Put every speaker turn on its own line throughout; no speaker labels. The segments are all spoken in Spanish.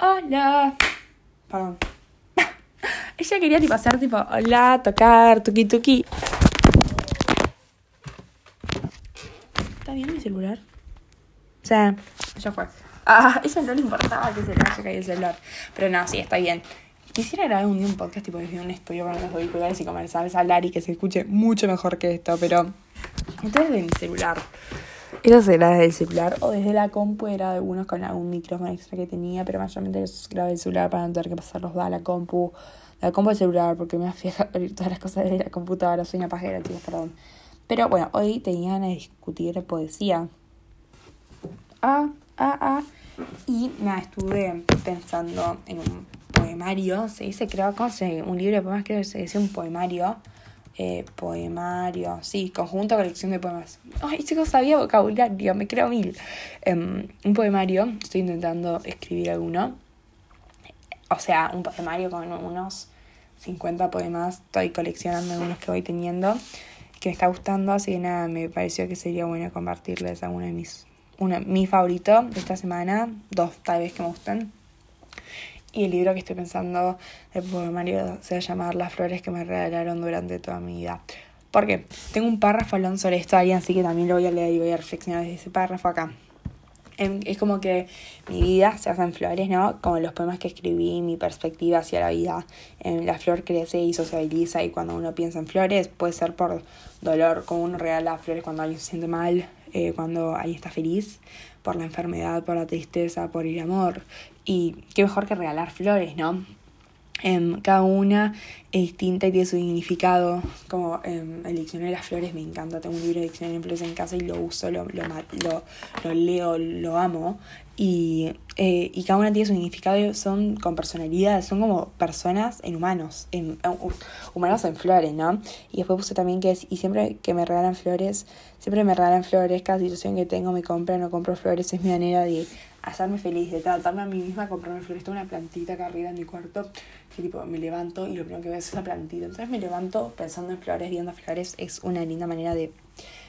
Hola. Perdón. Ella quería tipo hacer tipo hola, tocar, tuki tuki. ¿Está bien mi celular? Sí, ya fue. Ah, ella no le importaba que se le haya caído el celular. Pero no, sí, está bien. Quisiera grabar un día un podcast tipo desde un estudio con los auriculares y comenzar a hablar y que se escuche mucho mejor que esto, pero entonces de mi celular. Eso será desde el celular o desde la compu era de algunos con algún micrófono extra que tenía, pero mayormente los grabé el celular para no tener que pasarlos a la compu, la compu al celular, porque me hacía abrir todas las cosas desde la computadora, soy una pajera, chicos, perdón. Pero bueno, hoy tenían a discutir poesía. Ah, ah, ah. Y nada, estuve pensando en un poemario, se dice, creo, ¿cómo se Un libro de poemas, creo que se dice un poemario. Eh, poemario, sí, conjunto colección de poemas. Ay, chicos, sabía vocabulario, me creo mil. Em, un poemario, estoy intentando escribir alguno. O sea, un poemario con unos 50 poemas, estoy coleccionando algunos que voy teniendo, que me está gustando, así que nada, me pareció que sería bueno compartirles alguno de mis, uno, mi favorito de esta semana, dos tal vez que me gustan. Y el libro que estoy pensando de poemario se va a llamar Las flores que me regalaron durante toda mi vida. Porque tengo un párrafo hablando sobre esto ahí, así que también lo voy a leer y voy a reflexionar desde ese párrafo acá. Em, es como que mi vida se basa en flores, ¿no? Como los poemas que escribí, mi perspectiva hacia la vida. Em, la flor crece y sociabiliza y cuando uno piensa en flores puede ser por dolor, como uno regala flores cuando alguien se siente mal, eh, cuando alguien está feliz, por la enfermedad, por la tristeza, por el amor. Y qué mejor que regalar flores, ¿no? Cada una es distinta y tiene su significado. Como em, el diccionario de las flores me encanta. Tengo un libro de diccionario de flores en casa y lo uso, lo, lo, lo, leo, lo amo. Y, eh, y, cada una tiene su significado, son con personalidad, son como personas en humanos, en, humanos en flores, ¿no? Y después puse también que y siempre que me regalan flores, siempre me regalan flores, cada situación que tengo me compran o compro flores, es mi manera de hacerme feliz, de tratarme a mí misma, comprarme flores. Tengo una plantita acá arriba en mi cuarto, que tipo me levanto y lo primero que veo es esa plantita. Entonces me levanto pensando en flores, viendo flores, es una linda manera de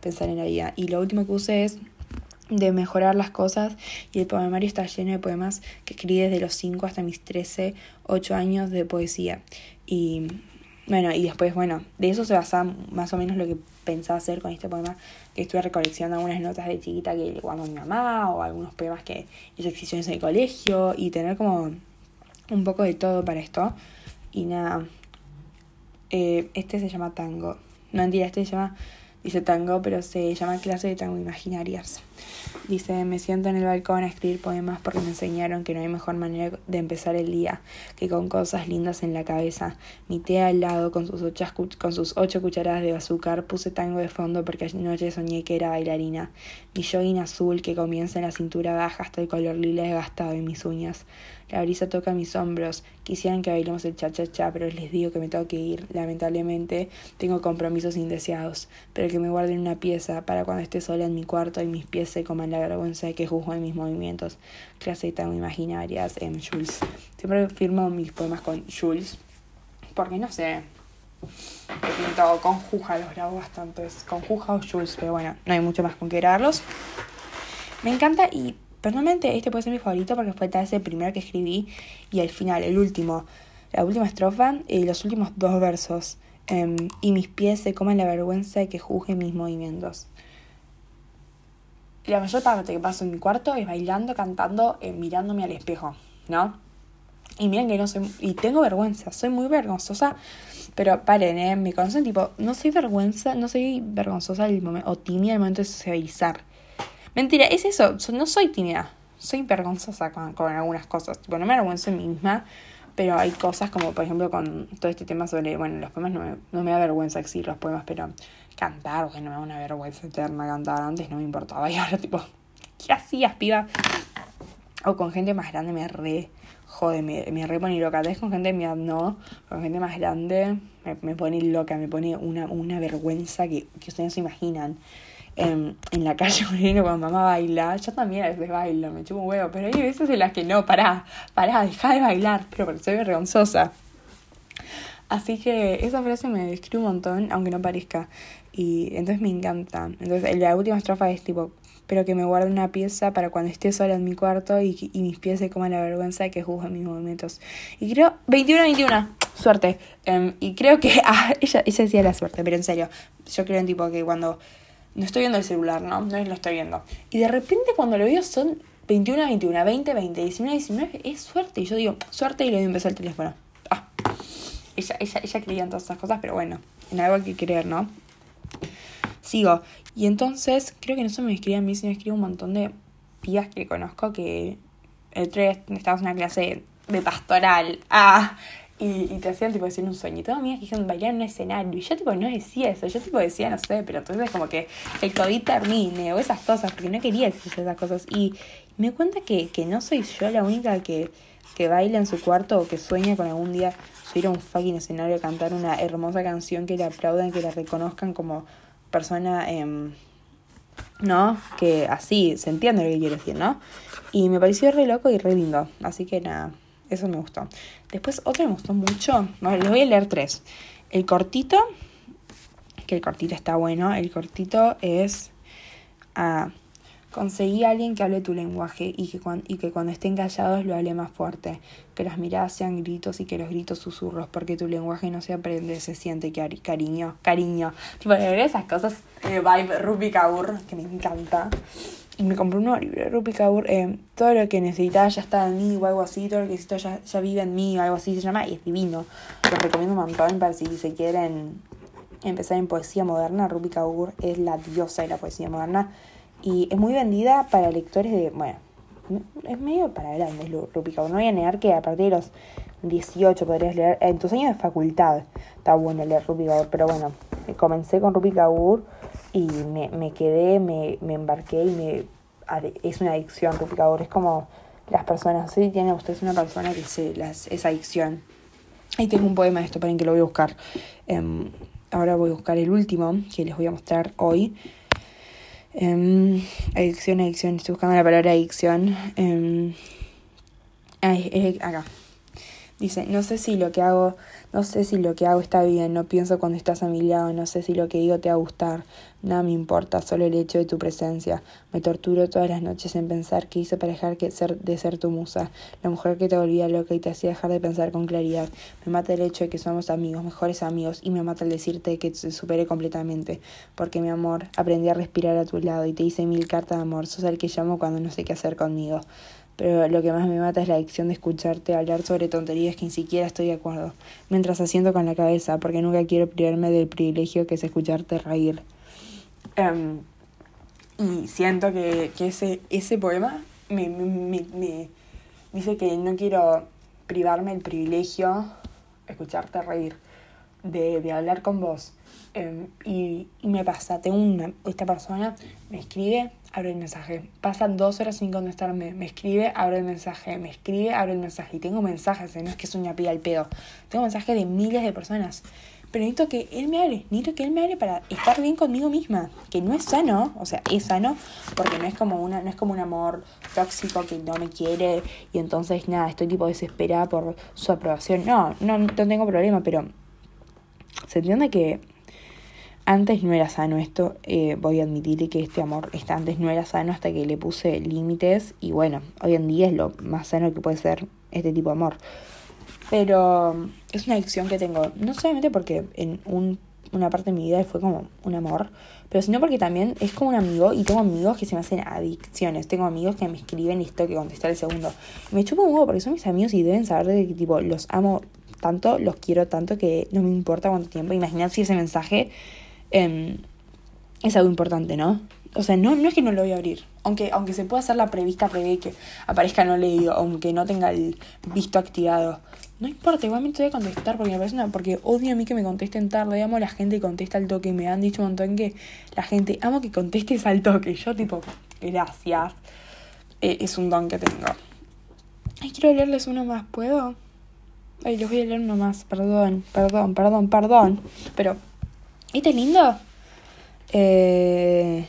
pensar en la vida. Y lo último que puse es de mejorar las cosas y el poemario está lleno de poemas que escribí desde los 5 hasta mis 13, 8 años de poesía. Y bueno, y después, bueno, de eso se basa más o menos lo que pensaba hacer con este poema, que estuve recoleccionando algunas notas de chiquita que le guardó mi mamá o algunos poemas que hice exhibiciones en el colegio y tener como un poco de todo para esto. Y nada, eh, este se llama tango. No mentira, este se llama dice tango, pero se llama clase de tango imaginarias. Dice, me siento en el balcón a escribir poemas porque me enseñaron que no hay mejor manera de empezar el día que con cosas lindas en la cabeza. Mi té al lado con sus, ocho, con sus ocho cucharadas de azúcar. Puse tango de fondo porque anoche soñé que era bailarina. Mi jogging azul que comienza en la cintura baja hasta el color lila desgastado en mis uñas. La brisa toca mis hombros. Quisieran que bailemos el cha-cha-cha, pero les digo que me tengo que ir. Lamentablemente, tengo compromisos indeseados. Pero que me guarden una pieza para cuando esté sola en mi cuarto y mis pies se coman la vergüenza de que juzgo en mis movimientos. Clase tan imaginarias, en Jules. Siempre firmo mis poemas con Jules. Porque no sé. He pintado los grabo bastante. Con Juja o Jules, pero bueno, no hay mucho más con que grabarlos. Me encanta y Personalmente este puede ser mi favorito porque fue tal vez el primero que escribí y al final, el último, la última estrofa y los últimos dos versos. Em, y mis pies se comen la vergüenza de que juzguen mis movimientos. La mayor parte que paso en mi cuarto es bailando, cantando, eh, mirándome al espejo, ¿no? Y miren que no soy... Y tengo vergüenza, soy muy vergonzosa. Pero paren, ¿eh? Me conocen tipo... No soy vergüenza, no soy vergonzosa al momento, o tímida al momento de socializar. Mentira, es eso, no soy tímida, soy vergonzosa con, con algunas cosas, tipo, no me avergüenzo en mí misma, pero hay cosas como, por ejemplo, con todo este tema sobre, bueno, los poemas no me, no me da vergüenza decir los poemas, pero cantar, que no me da una vergüenza eterna cantar, antes no me importaba, y ahora tipo, ¿qué hacías, piba? O con gente más grande me re jode, me, me re pone loca. Con gente de no, con gente más grande me, me pone loca, me pone una, una vergüenza que, que ustedes no se imaginan en, en la calle cuando mamá baila, yo también a veces bailo, me chupo un huevo, pero hay veces en las que no, pará, pará, deja de bailar, pero porque soy vergonzosa. Así que esa frase me describe un montón, aunque no parezca. Y entonces me encanta. Entonces la última estrofa es tipo, pero que me guarde una pieza para cuando esté sola en mi cuarto y, y mis pies se coman la vergüenza de que juzguen mis movimientos. Y creo, 21-21, suerte. Em, y creo que, ah, ella, ella decía la suerte, pero en serio, yo creo en tipo que cuando no estoy viendo el celular, ¿no? No lo estoy viendo. Y de repente cuando lo veo son 21 21, 20 20, 19 19, es suerte. Y yo digo, suerte y le doy un beso al teléfono. Ah, ella, ella, ella creía en todas esas cosas, pero bueno, en algo hay que creer, ¿no? Sigo. Y entonces, creo que no solo me escribe a mí, sino escribe un montón de pías que conozco que el 3 estábamos en una clase de pastoral. Ah, y, y te hacían tipo decir un sueño. Y todas amigas dijeron bailar en un escenario. Y yo tipo no decía eso. Yo tipo decía, no sé, pero entonces como que el COVID termine o esas cosas, porque no quería decir esas cosas. Y me cuenta que, que no soy yo la única que, que baila en su cuarto o que sueña con algún día subir a un fucking escenario a cantar una hermosa canción que le aplaudan, que la reconozcan como persona, eh, ¿no? Que así se entiende lo que quiero decir, ¿no? Y me pareció re loco y re lindo. Así que nada, eso me gustó. Después, otro me gustó mucho. Bueno, les voy a leer tres. El cortito, que el cortito está bueno. El cortito es. Ah, conseguí a alguien que hable tu lenguaje y que, cuando, y que cuando estén callados lo hable más fuerte. Que las miradas sean gritos y que los gritos susurros, porque tu lenguaje no se aprende, se siente cariño, cariño. Tipo, esas cosas, eh, vibe Ruby que me encanta y me compré un de Rupi Kaur. Eh, todo lo que necesitaba ya está en mí o algo así. Todo lo que necesito ya, ya vive en mí o algo así se llama. Y es divino. Lo recomiendo un montón para si se quieren empezar en poesía moderna. Rupi Kaur es la diosa de la poesía moderna. Y es muy vendida para lectores de. Bueno, es medio para grandes Rupi Kaur. No voy a negar que a partir de los 18 podrías leer. En tus años de facultad está bueno leer Rupi Kaur. Pero bueno, comencé con Rupi Kaur y me, me quedé, me, me embarqué y me es una adicción replicador, es como las personas, si tiene usted una persona que se las, es adicción. Ahí tengo un poema de esto, para que lo voy a buscar. Um, ahora voy a buscar el último que les voy a mostrar hoy. Um, adicción, adicción, estoy buscando la palabra adicción. Um, acá. Dice, no sé si lo que hago, no sé si lo que hago está bien, no pienso cuando estás a mi lado, no sé si lo que digo te va a gustar, nada me importa, solo el hecho de tu presencia. Me torturo todas las noches en pensar qué hice para dejar que ser, de ser tu musa, la mujer que te volvía loca y te hacía dejar de pensar con claridad. Me mata el hecho de que somos amigos, mejores amigos, y me mata el decirte que te superé completamente, porque mi amor, aprendí a respirar a tu lado y te hice mil cartas de amor, sos el que llamo cuando no sé qué hacer conmigo pero lo que más me mata es la adicción de escucharte hablar sobre tonterías que ni siquiera estoy de acuerdo, mientras asiento con la cabeza, porque nunca quiero privarme del privilegio que es escucharte reír. Um, y siento que, que, ese, ese poema me, me, me, dice que no quiero privarme del privilegio escucharte reír, de, de hablar con vos. Um, y, y, me pasa, tengo una, esta persona me escribe abro el mensaje. Pasan dos horas sin contestarme. Me escribe, abro el mensaje. Me escribe, abro el mensaje. Y tengo mensajes, ¿eh? no es que soy una pida al pedo. Tengo mensajes de miles de personas. Pero necesito que él me hable. Necesito que él me hable para estar bien conmigo misma. Que no es sano. O sea, es sano. Porque no es como una, no es como un amor tóxico que no me quiere. Y entonces nada, estoy tipo desesperada por su aprobación. No, no, no tengo problema, pero se entiende que antes no era sano esto, eh, voy a admitir que este amor antes no era sano hasta que le puse límites y bueno, hoy en día es lo más sano que puede ser este tipo de amor. Pero mm, es una adicción que tengo, no solamente porque en un, una parte de mi vida fue como un amor, pero sino porque también es como un amigo y tengo amigos que se me hacen adicciones. Tengo amigos que me escriben y esto que contestar el segundo. Me chupo un huevo porque son mis amigos y deben saber de que tipo los amo tanto, los quiero tanto que no me importa cuánto tiempo. Imaginad si ese mensaje Em, es algo importante, ¿no? O sea, no, no es que no lo voy a abrir. Aunque, aunque se pueda hacer la prevista prevé que aparezca no leído, aunque no tenga el visto activado. No importa, igualmente voy a contestar porque me parece una, porque odio a mí que me contesten tarde, amo a la gente que contesta al toque. Me han dicho un montón que la gente amo que contestes al toque. Yo tipo, gracias. Eh, es un don que tengo. Ay, quiero leerles uno más, ¿puedo? Ay, les voy a leer uno más, perdón, perdón, perdón, perdón. Pero ¿Este es lindo? Eh...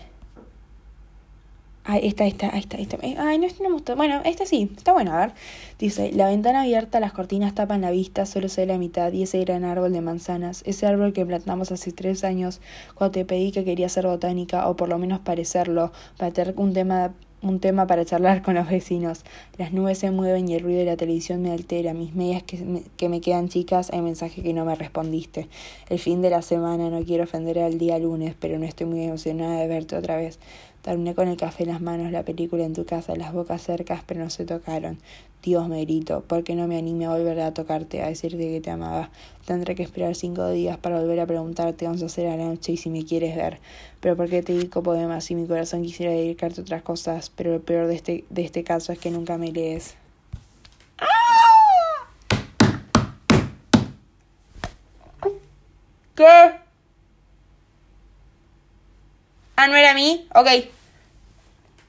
Ay, esta, esta, esta, esta. Eh, Ay, no, este no me gustó. Bueno, esta sí, está bueno, a ver. Dice, la ventana abierta, las cortinas tapan la vista, solo se ve la mitad y ese gran árbol de manzanas, ese árbol que plantamos hace tres años cuando te pedí que quería ser botánica o por lo menos parecerlo, para tener un tema un tema para charlar con los vecinos. Las nubes se mueven y el ruido de la televisión me altera. Mis medias que me, que me quedan chicas, hay mensaje que no me respondiste. El fin de la semana, no quiero ofender al día lunes, pero no estoy muy emocionada de verte otra vez. Terminé con el café en las manos, la película en tu casa, las bocas cercas, pero no se tocaron. Dios me grito, porque no me anime a volver a tocarte, a decirte que te amaba. Tendré que esperar cinco días para volver a preguntarte vamos a hacer a la noche y si me quieres ver. Pero porque te dedico poemas y mi corazón quisiera dedicarte a otras cosas, pero lo peor de este, de este caso es que nunca me lees. ¿Qué? Ah, ¿no era a mí? Ok.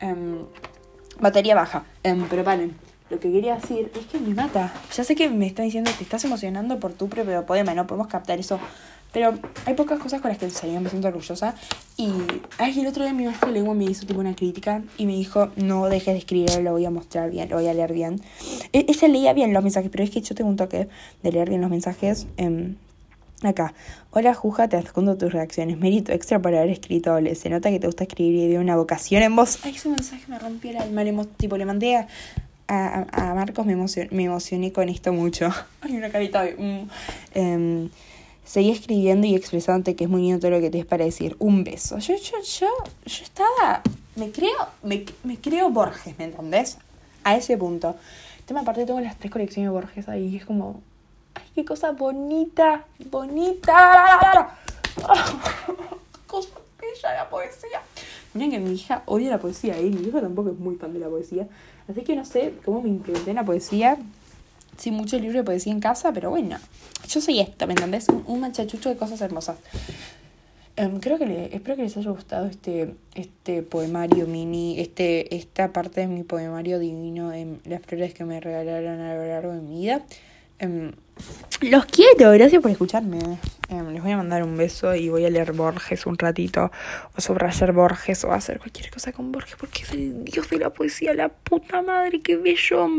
Em, batería baja. Em, pero paren. Lo que quería decir es que me mata. Ya sé que me están diciendo te estás emocionando por tu propio poema, no podemos captar eso. Pero hay pocas cosas con las que en me siento orgullosa. Y ay, el otro día mi maestro de lengua me hizo tipo una crítica y me dijo, no dejes de escribir, lo voy a mostrar bien, lo voy a leer bien. E ella leía bien los mensajes, pero es que yo tengo un toque de leer bien los mensajes. Eh, Acá, hola Juja, te adjunto tus reacciones. Mérito extra por haber escrito Se nota que te gusta escribir y de una vocación en voz. Ay, ese mensaje me rompió el alma. Le, tipo, le mandé a, a, Marcos, me, me emocioné con esto mucho. Ay, una carita. Mm. Em, seguí escribiendo y expresándote que es muy lindo todo lo que te es para decir. Un beso. Yo, yo, yo, yo estaba... Me creo, me, me creo Borges, ¿me entendés? A ese punto. Tema aparte tengo las tres colecciones de Borges ahí. Es como Ay, qué cosa bonita, bonita. cosa bella la poesía. Miren que mi hija odia la poesía y mi hijo tampoco es muy fan de la poesía. Así que no sé cómo me implementé en la poesía. Sin mucho libro de poesía en casa, pero bueno. Yo soy esto, ¿me entendés? Un, machachucho de cosas hermosas. Em, creo que le, espero que les haya gustado este, este poemario mini, este, esta parte de mi poemario divino de las flores que me regalaron a lo largo de mi vida. Em, los quiero, gracias por escucharme. Em, les voy a mandar un beso y voy a leer Borges un ratito, o subrayar Borges, o hacer cualquier cosa con Borges, porque es el dios de la poesía, la puta madre, qué bello